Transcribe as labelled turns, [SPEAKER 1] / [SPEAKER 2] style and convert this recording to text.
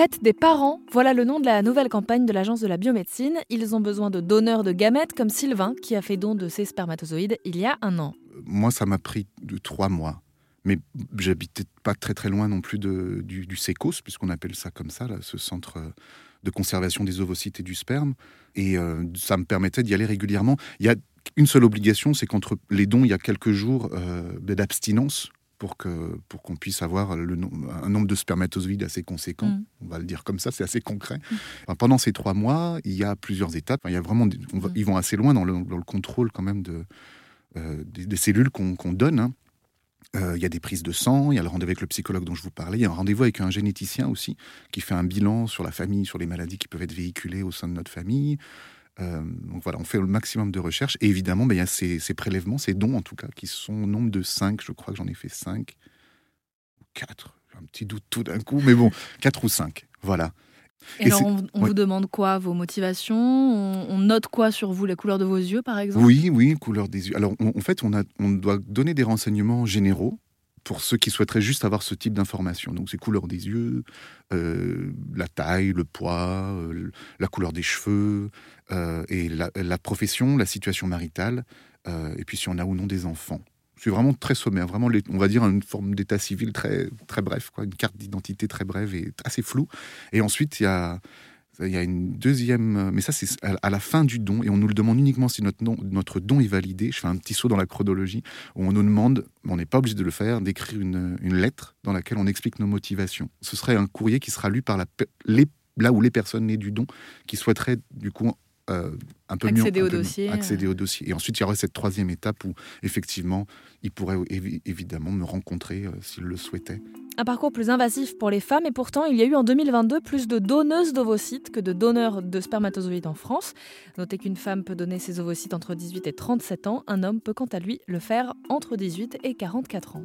[SPEAKER 1] fête des parents, voilà le nom de la nouvelle campagne de l'Agence de la biomédecine. Ils ont besoin de donneurs de gamètes comme Sylvain qui a fait don de ses spermatozoïdes il y a un an.
[SPEAKER 2] Moi, ça m'a pris de trois mois. Mais j'habitais pas très très loin non plus de, du, du SECOS, puisqu'on appelle ça comme ça, là, ce centre de conservation des ovocytes et du sperme. Et euh, ça me permettait d'y aller régulièrement. Il y a une seule obligation, c'est qu'entre les dons, il y a quelques jours euh, d'abstinence pour que pour qu'on puisse avoir le, un nombre de spermatozoïdes assez conséquent. Mm. On va le dire comme ça, c'est assez concret. Mm. pendant ces trois mois, il y a plusieurs étapes. Il y a vraiment, mm. ils vont assez loin dans le, dans le, contrôle quand même de, euh, des, cellules qu'on donne. Hein. Euh, il y a des prises de sang, il y a le rendez-vous avec le psychologue dont je vous parlais, il y a un rendez-vous avec un généticien aussi qui fait un bilan sur la famille, sur les maladies qui peuvent être véhiculées au sein de notre famille. Euh, donc voilà, on fait le maximum de recherches. Et évidemment, ben, il y a ces, prélèvements, ces dons en tout cas, qui sont au nombre de 5, je crois que j'en ai fait 5 ou 4. J'ai un petit doute tout d'un coup, mais bon, 4 ou 5. Voilà.
[SPEAKER 1] Et, alors, on, vous demande quoi? Vos motivations? On, note quoi sur vous? La couleur de vos yeux, par exemple?
[SPEAKER 2] Oui, oui, couleur des yeux. Alors, en fait, on, a, on doit donner des renseignements généraux pour ceux qui souhaiteraient juste avoir ce type d'informations. Donc, c'est couleur des yeux, euh, la taille, le poids, euh, la couleur des cheveux, euh, et la, profession, la situation maritale, et puis si on a ou non des enfants. C'est vraiment très sommaire, vraiment, on va dire une forme d'état civil très, très bref, quoi, une carte d'identité très brève et assez floue. Et ensuite, il y a, il y a une deuxième, mais ça c'est à la fin du don, et on nous le demande uniquement si notre, notre don est validé. Je fais un petit saut dans la chronologie, où on nous demande, on n'est pas obligé de le faire, d'écrire une, une, lettre dans laquelle on explique nos motivations. Ce serait un courrier qui sera lu par la, les, là où les personnes nées du don, qui souhaiteraient du coup
[SPEAKER 1] euh, un peu accéder mieux, au dossier.
[SPEAKER 2] accéder au dossier. Et ensuite, il y aurait cette troisième étape où, effectivement, il pourrait évidemment me rencontrer euh, s'il le souhaitait.
[SPEAKER 1] Un parcours plus invasif pour les femmes, et pourtant, il y a eu en 2022 plus de donneuses d'ovocytes que de donneurs de spermatozoïdes en France. Notez qu'une femme peut donner ses ovocytes entre 18 et 37 ans, un homme peut quant à lui le faire entre 18 et 44 ans.